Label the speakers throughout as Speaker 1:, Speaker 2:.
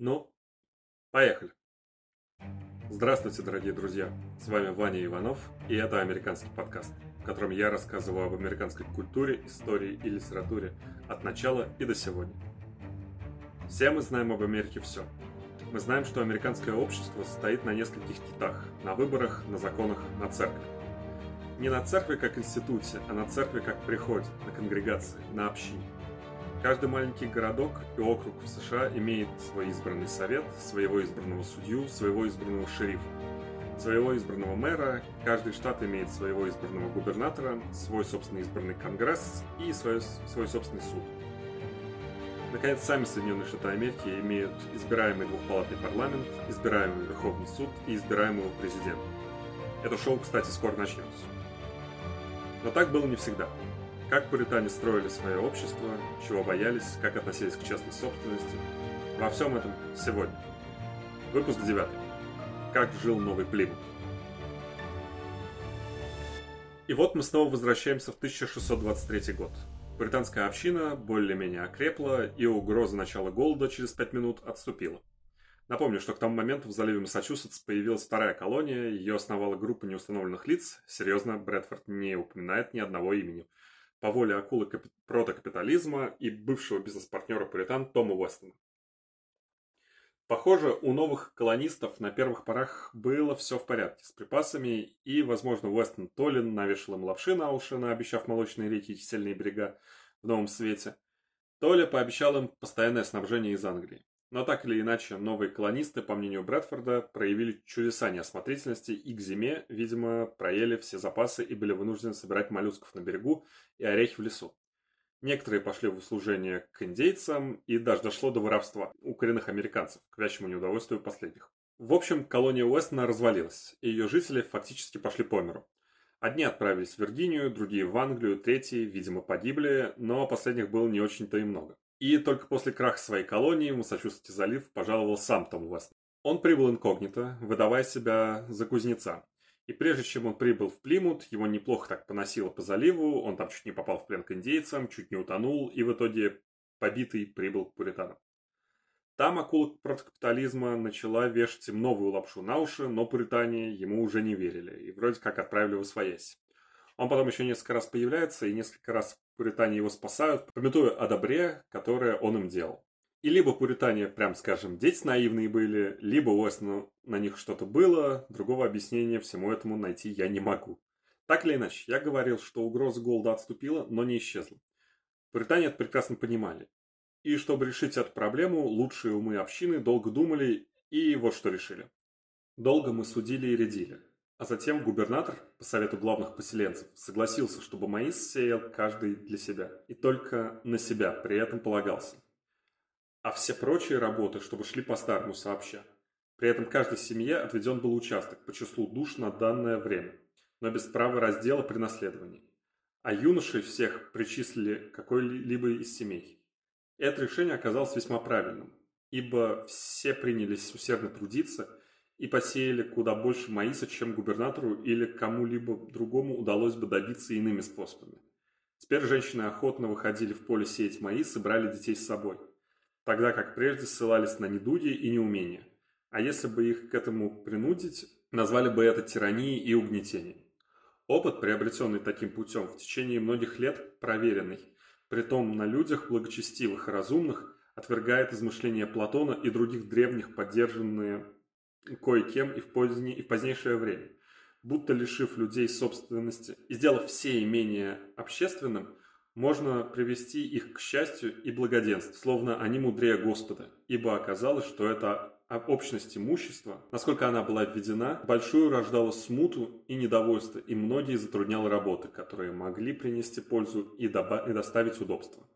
Speaker 1: Ну, поехали. Здравствуйте, дорогие друзья. С вами Ваня Иванов, и это американский подкаст, в котором я рассказываю об американской культуре, истории и литературе от начала и до сегодня. Все мы знаем об Америке все. Мы знаем, что американское общество стоит на нескольких китах – на выборах, на законах, на церкви. Не на церкви как институте, а на церкви как приходе, на конгрегации, на общине – Каждый маленький городок и округ в США имеет свой избранный совет, своего избранного судью, своего избранного шерифа, своего избранного мэра, каждый штат имеет своего избранного губернатора, свой собственный избранный конгресс и свой, свой собственный суд. Наконец, сами Соединенные Штаты Америки имеют избираемый двухпалатный парламент, избираемый Верховный суд и избираемого президента. Это шоу, кстати, скоро начнется. Но так было не всегда. Как пуритане строили свое общество, чего боялись, как относились к частной собственности. Во всем этом сегодня. Выпуск 9. Как жил новый Плимут. И вот мы снова возвращаемся в 1623 год. Британская община более-менее окрепла, и угроза начала голода через 5 минут отступила. Напомню, что к тому моменту в заливе Массачусетс появилась вторая колония, ее основала группа неустановленных лиц. Серьезно, Брэдфорд не упоминает ни одного имени – по воле акулы капи- протокапитализма и бывшего бизнес-партнера Пуритан Тома Уэстона. Похоже, у новых колонистов на первых порах было все в порядке с припасами, и, возможно, Уэстон Толлин навешал им лапши на уши, наобещав молочные реки и кисельные берега в новом свете. Толя пообещал им постоянное снабжение из Англии. Но так или иначе, новые колонисты, по мнению Брэдфорда, проявили чудеса неосмотрительности и к зиме, видимо, проели все запасы и были вынуждены собирать моллюсков на берегу и орехи в лесу. Некоторые пошли в услужение к индейцам и даже дошло до воровства у коренных американцев, к вящему неудовольствию последних. В общем, колония Уэстона развалилась, и ее жители фактически пошли по миру. Одни отправились в Виргинию, другие в Англию, третьи, видимо, погибли, но последних было не очень-то и много. И только после краха своей колонии в Массачусетте залив пожаловал сам Том Вест. Он прибыл инкогнито, выдавая себя за кузнеца. И прежде чем он прибыл в Плимут, его неплохо так поносило по заливу, он там чуть не попал в плен к индейцам, чуть не утонул, и в итоге побитый прибыл к пуританам. Там акула протокапитализма начала вешать им новую лапшу на уши, но пуритане ему уже не верили, и вроде как отправили в освоясь. Он потом еще несколько раз появляется, и несколько раз пуритане его спасают, пометуя о добре, которое он им делал. И либо пуритане, прям скажем, дети наивные были, либо у Уэстона на них что-то было, другого объяснения всему этому найти я не могу. Так или иначе, я говорил, что угроза голода отступила, но не исчезла. Пуритане это прекрасно понимали. И чтобы решить эту проблему, лучшие умы общины долго думали и вот что решили. Долго мы судили и рядили. А затем губернатор, по совету главных поселенцев, согласился, чтобы маис сеял каждый для себя, и только на себя при этом полагался. А все прочие работы, чтобы шли по-старому сообща. При этом каждой семье отведен был участок по числу душ на данное время, но без права раздела при наследовании. А юношей всех причислили какой-либо из семей. Это решение оказалось весьма правильным, ибо все принялись усердно трудиться – и посеяли куда больше маиса, чем губернатору или кому-либо другому удалось бы добиться иными способами. Теперь женщины охотно выходили в поле сеять маис и брали детей с собой, тогда как прежде ссылались на недуги и неумение. А если бы их к этому принудить, назвали бы это тиранией и угнетением. Опыт, приобретенный таким путем, в течение многих лет проверенный, притом на людях благочестивых и разумных, отвергает измышления Платона и других древних, поддержанные кое-кем и в, позднее, и в позднейшее время. Будто лишив людей собственности и сделав все имения общественным, можно привести их к счастью и благоденству, словно они мудрее Господа, ибо оказалось, что это общность имущества, насколько она была введена, большую рождала смуту и недовольство, и многие затрудняла работы, которые могли принести пользу и, и доставить удобство.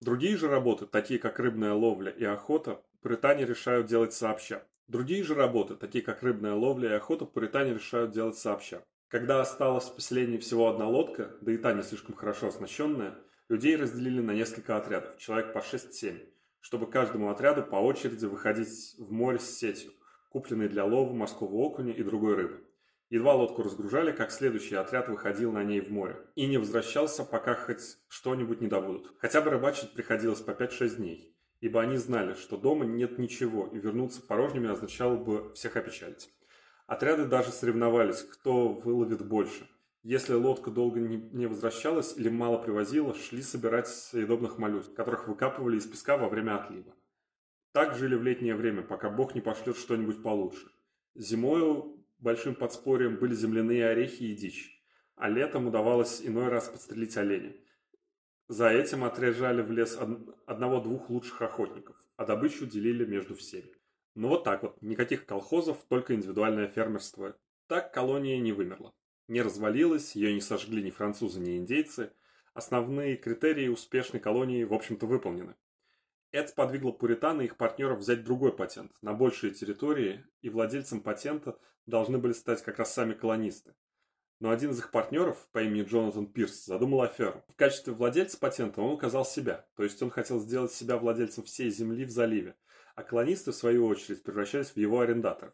Speaker 1: Другие же работы, такие как рыбная ловля и охота, британе решают делать сообща. Другие же работы, такие как рыбная ловля и охота, пуритане решают делать сообща. Когда осталась в поселении всего одна лодка, да и та не слишком хорошо оснащенная, людей разделили на несколько отрядов, человек по 6-7, чтобы каждому отряду по очереди выходить в море с сетью, купленной для лова морского окуня и другой рыбы. Едва лодку разгружали, как следующий отряд выходил на ней в море и не возвращался, пока хоть что-нибудь не добудут. Хотя бы рыбачить приходилось по 5-6 дней. Ибо они знали, что дома нет ничего, и вернуться порожними означало бы всех опечалить. Отряды даже соревновались, кто выловит больше. Если лодка долго не возвращалась или мало привозила, шли собирать съедобных моллюсков, которых выкапывали из песка во время отлива. Так жили в летнее время, пока Бог не пошлет что-нибудь получше. Зимою большим подспорьем были земляные орехи и дичь, а летом удавалось иной раз подстрелить оленя. За этим отряжали в лес одного-двух лучших охотников, а добычу делили между всеми. Ну вот так вот, никаких колхозов, только индивидуальное фермерство. Так колония не вымерла. Не развалилась, ее не сожгли ни французы, ни индейцы. Основные критерии успешной колонии, в общем-то, выполнены. Это сподвигло Пуритан и их партнеров взять другой патент на большие территории, и владельцем патента должны были стать как раз сами колонисты. Но один из их партнеров по имени Джонатан Пирс задумал аферу. В качестве владельца патента он указал себя, то есть он хотел сделать себя владельцем всей земли в заливе, а колонисты, в свою очередь, превращались в его арендаторов.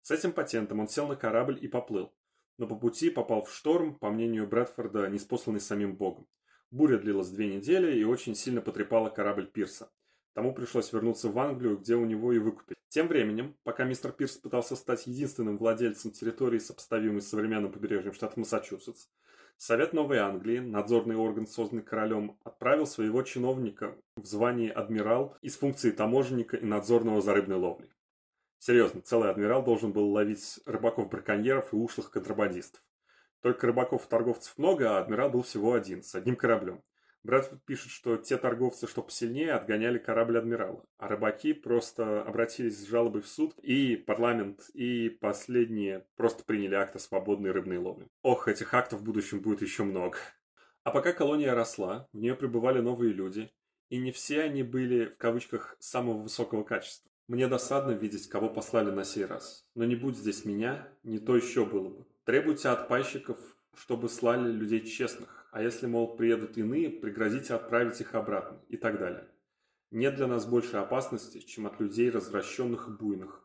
Speaker 1: С этим патентом он сел на корабль и поплыл, но по пути попал в шторм, по мнению Брэдфорда, неспосланный самим Богом. Буря длилась две недели и очень сильно потрепала корабль Пирса. Тому пришлось вернуться в Англию, где у него и выкупили. Тем временем, пока мистер Пирс пытался стать единственным владельцем территории, сопоставимой с современным побережьем штата Массачусетс, Совет Новой Англии, надзорный орган, созданный королем, отправил своего чиновника в звании адмирал из функции таможенника и надзорного за рыбной ловлей. Серьезно, целый адмирал должен был ловить рыбаков-браконьеров и ушлых контрабандистов. Только рыбаков-торговцев много, а адмирал был всего один, с одним кораблем. Брэдфорд пишет, что те торговцы, что посильнее, отгоняли корабль адмирала, а рыбаки просто обратились с жалобой в суд, и парламент, и последние просто приняли акт о свободной рыбной ловле. Ох, этих актов в будущем будет еще много. А пока колония росла, в нее прибывали новые люди, и не все они были, в кавычках, самого высокого качества. Мне досадно видеть, кого послали на сей раз. Но не будь здесь меня, не то еще было бы. Требуйте от пайщиков, чтобы слали людей честных, а если, мол, приедут иные, пригрозите отправить их обратно и так далее. Нет для нас больше опасности, чем от людей развращенных и буйных.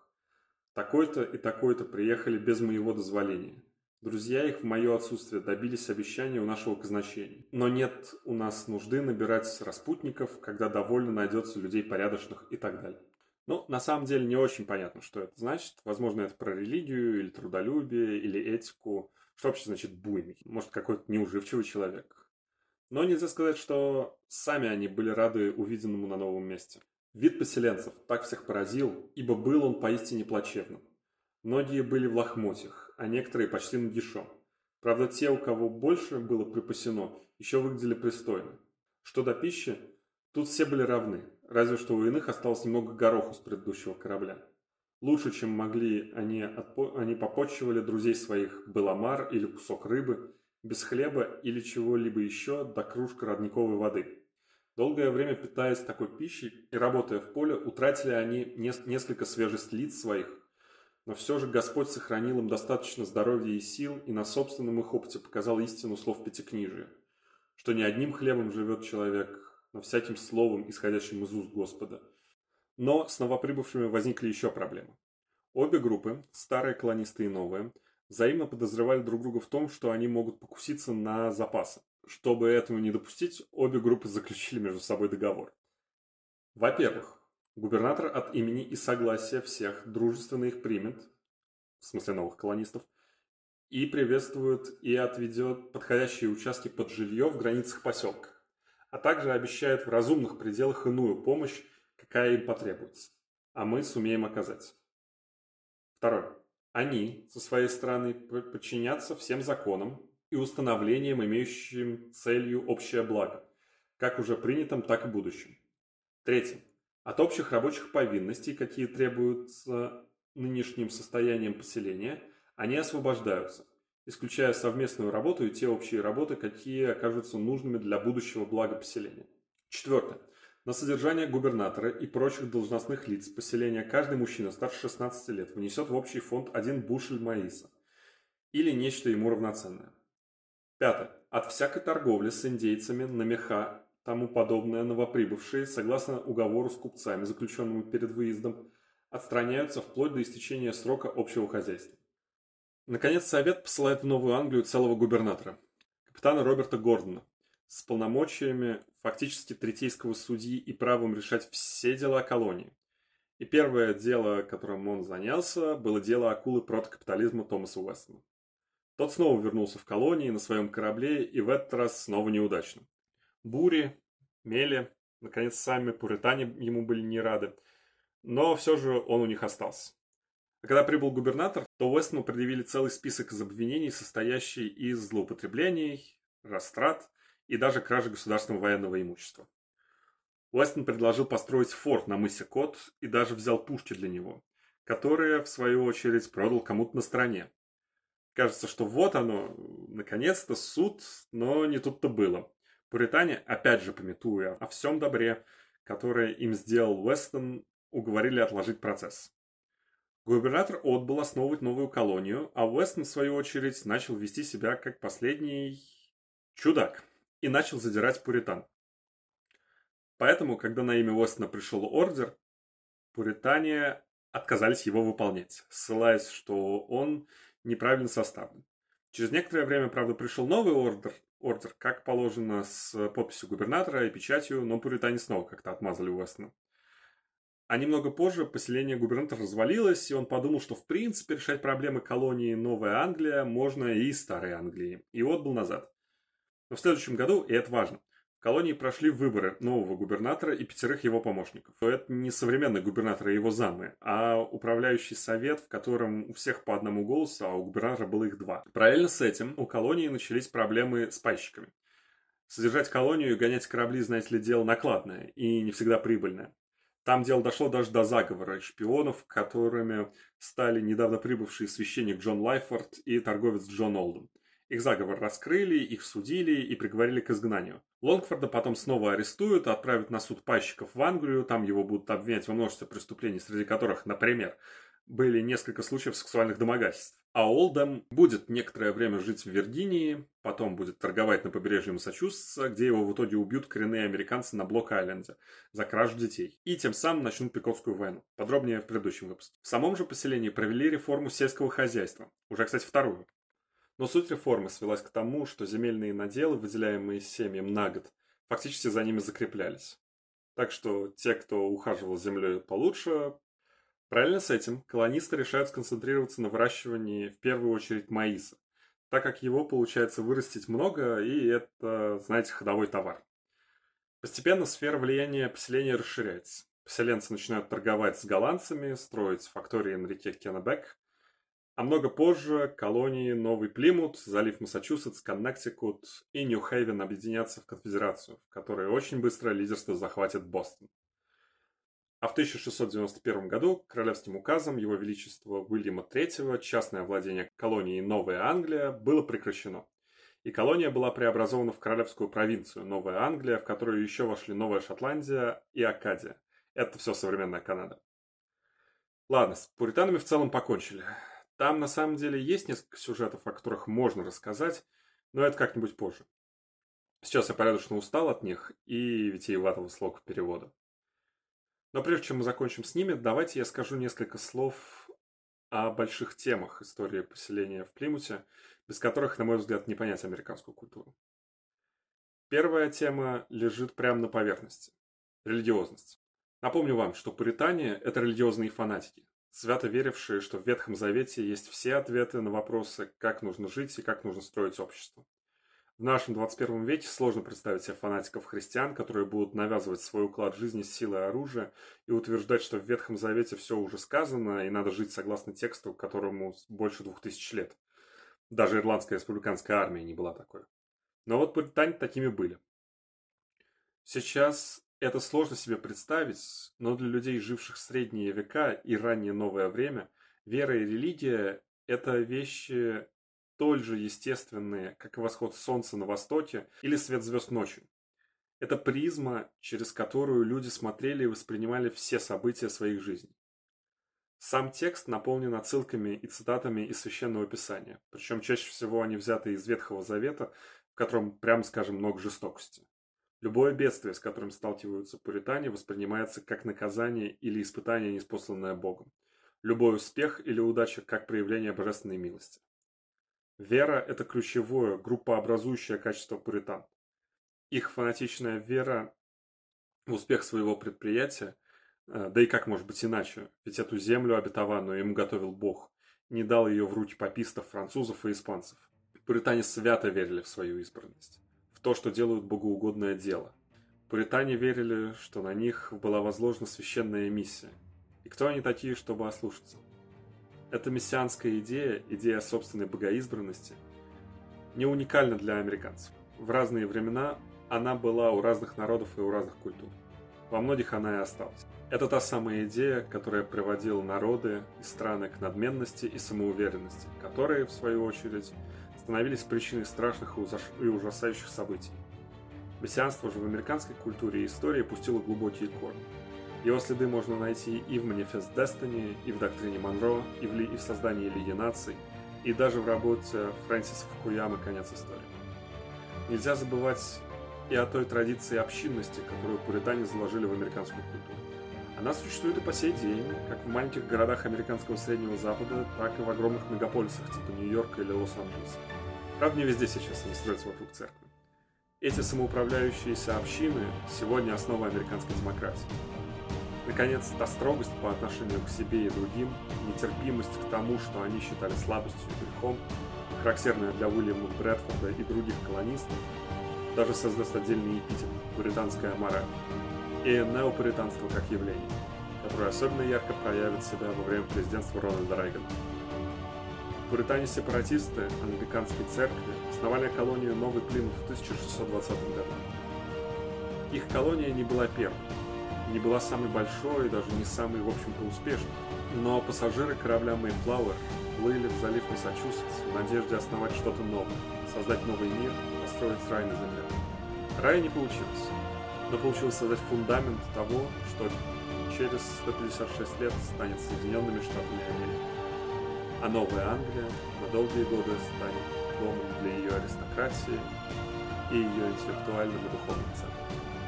Speaker 1: Такой-то и такой-то приехали без моего дозволения. Друзья их в мое отсутствие добились обещания у нашего казначения. Но нет у нас нужды набирать распутников, когда довольно найдется людей порядочных и так далее. Ну, на самом деле не очень понятно, что это значит. Возможно, это про религию, или трудолюбие, или этику. Что вообще значит буйный? Может, какой-то неуживчивый человек? Но нельзя сказать, что сами они были рады увиденному на новом месте. Вид поселенцев так всех поразил, ибо был он поистине плачевным. Многие были в лохмотьях, а некоторые почти нагишом. Правда, те, у кого больше было припасено, еще выглядели пристойно. Что до пищи, тут все были равны, разве что у иных осталось немного гороху с предыдущего корабля. Лучше, чем могли, они, отпо... они попотчевали друзей своих беломар или кусок рыбы, без хлеба или чего-либо еще до кружка родниковой воды. Долгое время питаясь такой пищей и работая в поле, утратили они несколько свежесть лиц своих, но все же Господь сохранил им достаточно здоровья и сил и на собственном их опыте показал истину слов Пятикнижия, что не одним хлебом живет человек, но всяким словом, исходящим из уст Господа – но с новоприбывшими возникли еще проблемы. Обе группы, старые колонисты и новые, взаимно подозревали друг друга в том, что они могут покуситься на запасы. Чтобы этого не допустить, обе группы заключили между собой договор. Во-первых, губернатор от имени и согласия всех дружественно их примет, в смысле новых колонистов, и приветствует и отведет подходящие участки под жилье в границах поселка, а также обещает в разумных пределах иную помощь какая им потребуется, а мы сумеем оказать. Второе. Они, со своей стороны, подчинятся всем законам и установлениям, имеющим целью общее благо, как уже принятым, так и будущим. Третье. От общих рабочих повинностей, какие требуются нынешним состоянием поселения, они освобождаются, исключая совместную работу и те общие работы, какие окажутся нужными для будущего блага поселения. Четвертое. На содержание губернатора и прочих должностных лиц поселения каждый мужчина старше 16 лет внесет в общий фонд один бушель маиса или нечто ему равноценное. Пятое. От всякой торговли с индейцами на меха тому подобное новоприбывшие, согласно уговору с купцами, заключенному перед выездом, отстраняются вплоть до истечения срока общего хозяйства. Наконец, Совет посылает в Новую Англию целого губернатора, капитана Роберта Гордона, с полномочиями фактически третейского судьи и правом решать все дела колонии. И первое дело, которым он занялся, было дело акулы протокапитализма Томаса Уэстона. Тот снова вернулся в колонии на своем корабле, и в этот раз снова неудачно. Бури, мели, наконец, сами пуритане ему были не рады, но все же он у них остался. А когда прибыл губернатор, то Уэстону предъявили целый список из обвинений, состоящий из злоупотреблений, растрат и даже кражи государственного военного имущества. Уэстон предложил построить форт на мысе Кот и даже взял пушки для него, которые, в свою очередь, продал кому-то на стороне. Кажется, что вот оно, наконец-то суд, но не тут-то было. Пуритане, опять же пометуя о всем добре, которое им сделал Уэстон, уговорили отложить процесс. Губернатор отбыл основывать новую колонию, а Уэстон, в свою очередь, начал вести себя как последний чудак и начал задирать пуритан. Поэтому, когда на имя Уэстона пришел ордер, пуритане отказались его выполнять, ссылаясь, что он неправильно составлен. Через некоторое время, правда, пришел новый ордер, ордер, как положено, с подписью губернатора и печатью, но пуритане снова как-то отмазали Уэстона. А немного позже поселение губернатора развалилось, и он подумал, что в принципе решать проблемы колонии Новая Англия можно и Старой Англии, и отбыл назад. Но в следующем году, и это важно, в колонии прошли выборы нового губернатора и пятерых его помощников. Это не современный губернатор и его замы, а управляющий совет, в котором у всех по одному голосу, а у губернатора было их два. Параллельно с этим у колонии начались проблемы с пайщиками. Содержать колонию и гонять корабли, знаете ли, дело накладное и не всегда прибыльное. Там дело дошло даже до заговора шпионов, которыми стали недавно прибывший священник Джон Лайфорд и торговец Джон Олдем. Их заговор раскрыли, их судили и приговорили к изгнанию. Лайфорда потом снова арестуют, отправят на суд пайщиков в Англию, там его будут обвинять во множестве преступлений, среди которых, например, были несколько случаев сексуальных домогательств. А Олдем будет некоторое время жить в Виргинии, потом будет торговать на побережье Массачусетса, где его в итоге убьют коренные американцы на Блок-Айленде за кражу детей. И тем самым начнут Пиковскую войну. Подробнее в предыдущем выпуске. В самом же поселении провели реформу сельского хозяйства. Уже, кстати, вторую. Но суть реформы свелась к тому, что земельные наделы, выделяемые семьям на год, фактически за ними закреплялись. Так что те, кто ухаживал землей получше, параллельно с этим колонисты решают сконцентрироваться на выращивании в первую очередь маиса, так как его получается вырастить много, и это, знаете, ходовой товар. Постепенно сфера влияния поселения расширяется. Поселенцы начинают торговать с голландцами, строить фактории на реке Кеннебек, а много позже колонии Новый Плимут, залив Массачусетс, Коннектикут и Нью-Хейвен объединятся в конфедерацию, в которой очень быстро лидерство захватит Бостон. А в 1691 году королевским указом Его Величества Уильяма III частное владение колонии Новая Англия было прекращено. И колония была преобразована в королевскую провинцию Новая Англия, в которую еще вошли Новая Шотландия и Акадия. Это все современная Канада. Ладно, с пуританами в целом покончили. Там на самом деле есть несколько сюжетов, о которых можно рассказать, но это как-нибудь позже. Сейчас я порядочно устал от них и витиеватого слога перевода. Но прежде чем мы закончим с ними, давайте я скажу несколько слов о больших темах истории поселения в Плимуте, без которых, на мой взгляд, не понять американскую культуру. Первая тема лежит прямо на поверхности – религиозность. Напомню вам, что пуритане – это религиозные фанатики, свято верившие, что в Ветхом Завете есть все ответы на вопросы, как нужно жить и как нужно строить общество. В нашем 21 веке сложно представить себе фанатиков христиан, которые будут навязывать свой уклад жизни с силой оружия и утверждать, что в Ветхом Завете все уже сказано и надо жить согласно тексту, которому больше двух тысяч лет. Даже ирландская республиканская армия не была такой. Но вот британе такими были. Сейчас это сложно себе представить, но для людей, живших в средние века и раннее новое время, вера и религия – это вещи столь же естественные, как и восход солнца на востоке или свет звезд ночью. Это призма, через которую люди смотрели и воспринимали все события своих жизней. Сам текст наполнен отсылками и цитатами из Священного Писания, причем чаще всего они взяты из Ветхого Завета, в котором, прямо скажем, много жестокости. Любое бедствие, с которым сталкиваются пуритане, воспринимается как наказание или испытание, неспосланное Богом. Любой успех или удача как проявление божественной милости. Вера – это ключевое, группообразующее качество пуритан. их фанатичная вера в успех своего предприятия, э, да и как может быть иначе, ведь эту землю обетованную им готовил Бог, не дал ее в руки попистов, французов и испанцев. Пуритане свято верили в свою избранность, то, что делают богоугодное дело. Пуритане верили, что на них была возложена священная миссия. И кто они такие, чтобы ослушаться? Эта мессианская идея, идея собственной богоизбранности, не уникальна для американцев. В разные времена она была у разных народов и у разных культур. Во многих она и осталась. Это та самая идея, которая приводила народы и страны к надменности и самоуверенности, которые, в свою очередь, становились причиной страшных и ужасающих событий. Мессианство же в американской культуре и истории пустило глубокие корни. Его следы можно найти и в Манифест Destiny, и в доктрине Монро, и в, ли, и в создании Лиги наций, и даже в работе Фрэнсиса Фукуямы «Конец истории». Нельзя забывать и о той традиции общинности, которую пуритане заложили в американскую культуру. Она существует и по сей день, как в маленьких городах американского Среднего Запада, так и в огромных мегаполисах типа Нью-Йорка или Лос-Анджелеса. Правда, не везде сейчас они строятся вокруг церкви. Эти самоуправляющиеся общины сегодня основа американской демократии. Наконец, та строгость по отношению к себе и другим, нетерпимость к тому, что они считали слабостью и грехом, характерная для Уильяма Брэдфорда и других колонистов, даже создаст отдельный эпитет – пуританская мораль, и неопуританство как явление, которое особенно ярко проявит себя во время президентства Рональда Рейгана. Пуритане-сепаратисты англиканской церкви основали колонию Новый Плимут в 1620 году. Их колония не была первой, не была самой большой и даже не самой, в общем-то, успешной, но пассажиры корабля Mayflower плыли в залив Массачусетс в надежде основать что-то новое, создать новый мир, построить рай на земле. Рай не получилось, но получилось создать фундамент того, что через 156 лет станет Соединенными Штатами Америки. А Новая Англия на долгие годы станет домом для ее аристократии и ее интеллектуальным и духовным центром.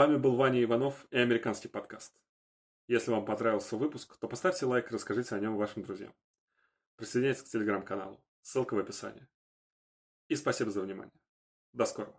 Speaker 1: Вами был Ваня Иванов и американский подкаст. Если вам понравился выпуск, то поставьте лайк и расскажите о нем вашим друзьям. Присоединяйтесь к телеграм-каналу. Ссылка в описании. И спасибо за внимание. До скорого.